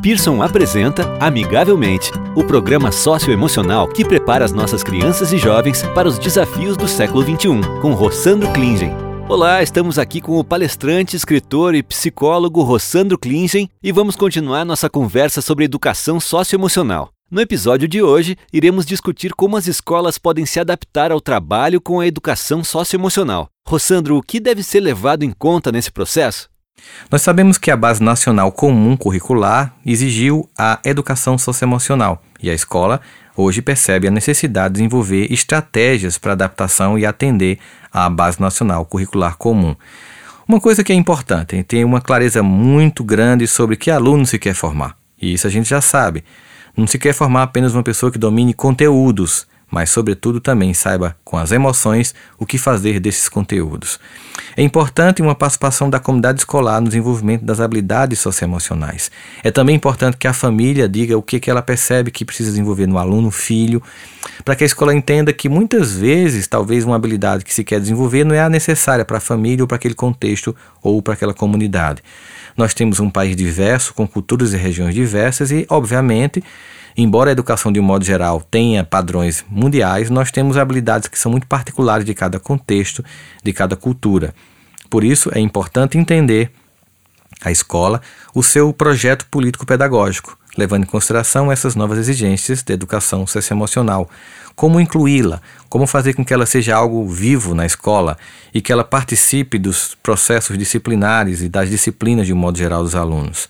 Pearson apresenta Amigavelmente, o programa socioemocional que prepara as nossas crianças e jovens para os desafios do século XXI, com Rossandro Klingen. Olá, estamos aqui com o palestrante, escritor e psicólogo Rossandro Klingen e vamos continuar nossa conversa sobre educação socioemocional. No episódio de hoje, iremos discutir como as escolas podem se adaptar ao trabalho com a educação socioemocional. Rossandro, o que deve ser levado em conta nesse processo? Nós sabemos que a Base Nacional Comum Curricular exigiu a educação socioemocional e a escola hoje percebe a necessidade de desenvolver estratégias para adaptação e atender à Base Nacional Curricular Comum. Uma coisa que é importante ter uma clareza muito grande sobre que aluno se quer formar. E isso a gente já sabe. Não se quer formar apenas uma pessoa que domine conteúdos, mas, sobretudo, também saiba com as emoções o que fazer desses conteúdos. É importante uma participação da comunidade escolar no desenvolvimento das habilidades socioemocionais. É também importante que a família diga o que, que ela percebe que precisa desenvolver no aluno, filho, para que a escola entenda que muitas vezes, talvez uma habilidade que se quer desenvolver não é a necessária para a família ou para aquele contexto ou para aquela comunidade. Nós temos um país diverso, com culturas e regiões diversas e, obviamente, embora a educação de um modo geral tenha padrões mundiais, nós temos habilidades que são muito particulares de cada contexto, de cada cultura. Por isso é importante entender a escola o seu projeto político-pedagógico, levando em consideração essas novas exigências de educação socioemocional. Como incluí-la, como fazer com que ela seja algo vivo na escola e que ela participe dos processos disciplinares e das disciplinas de um modo geral dos alunos.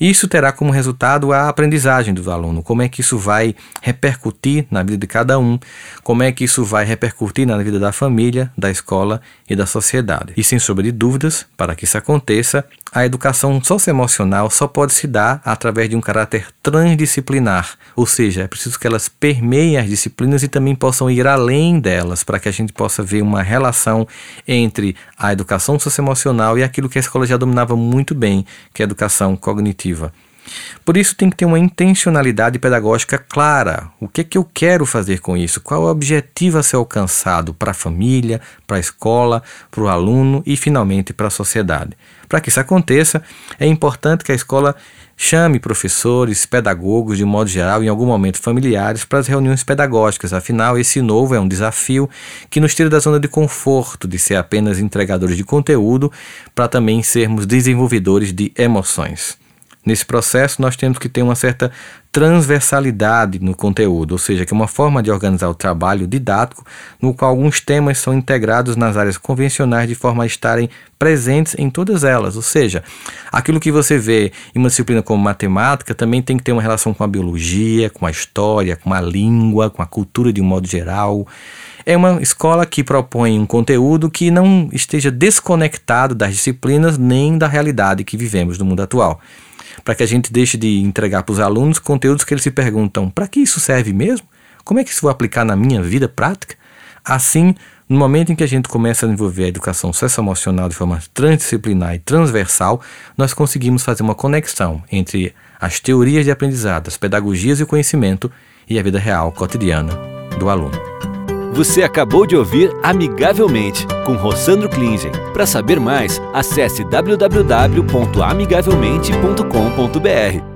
Isso terá como resultado a aprendizagem do aluno, como é que isso vai repercutir na vida de cada um, como é que isso vai repercutir na vida da família, da escola e da sociedade. E sem sombra de dúvidas, para que isso aconteça, a educação socioemocional só pode se dar através de um caráter transdisciplinar, ou seja, é preciso que elas permeiem as disciplinas e também possam ir além delas, para que a gente possa ver uma relação entre a educação socioemocional e aquilo que a escola já dominava muito bem, que é a educação cognitiva. Por isso tem que ter uma intencionalidade pedagógica clara. O que é que eu quero fazer com isso? Qual é o objetivo a ser alcançado para a família, para a escola, para o aluno e finalmente para a sociedade? Para que isso aconteça, é importante que a escola chame professores, pedagogos, de modo geral, em algum momento familiares, para as reuniões pedagógicas. Afinal, esse novo é um desafio que nos tira da zona de conforto de ser apenas entregadores de conteúdo, para também sermos desenvolvedores de emoções. Nesse processo, nós temos que ter uma certa transversalidade no conteúdo, ou seja, que é uma forma de organizar o trabalho didático, no qual alguns temas são integrados nas áreas convencionais de forma a estarem presentes em todas elas. Ou seja, aquilo que você vê em uma disciplina como matemática também tem que ter uma relação com a biologia, com a história, com a língua, com a cultura de um modo geral. É uma escola que propõe um conteúdo que não esteja desconectado das disciplinas nem da realidade que vivemos no mundo atual para que a gente deixe de entregar para os alunos conteúdos que eles se perguntam: para que isso serve mesmo? Como é que isso vai aplicar na minha vida prática? Assim, no momento em que a gente começa a desenvolver a educação socioemocional de forma transdisciplinar e transversal, nós conseguimos fazer uma conexão entre as teorias de aprendizado, as pedagogias e o conhecimento e a vida real cotidiana do aluno. Você acabou de ouvir Amigavelmente, com Rossandro Klingen. Para saber mais, acesse www.amigavelmente.com.br.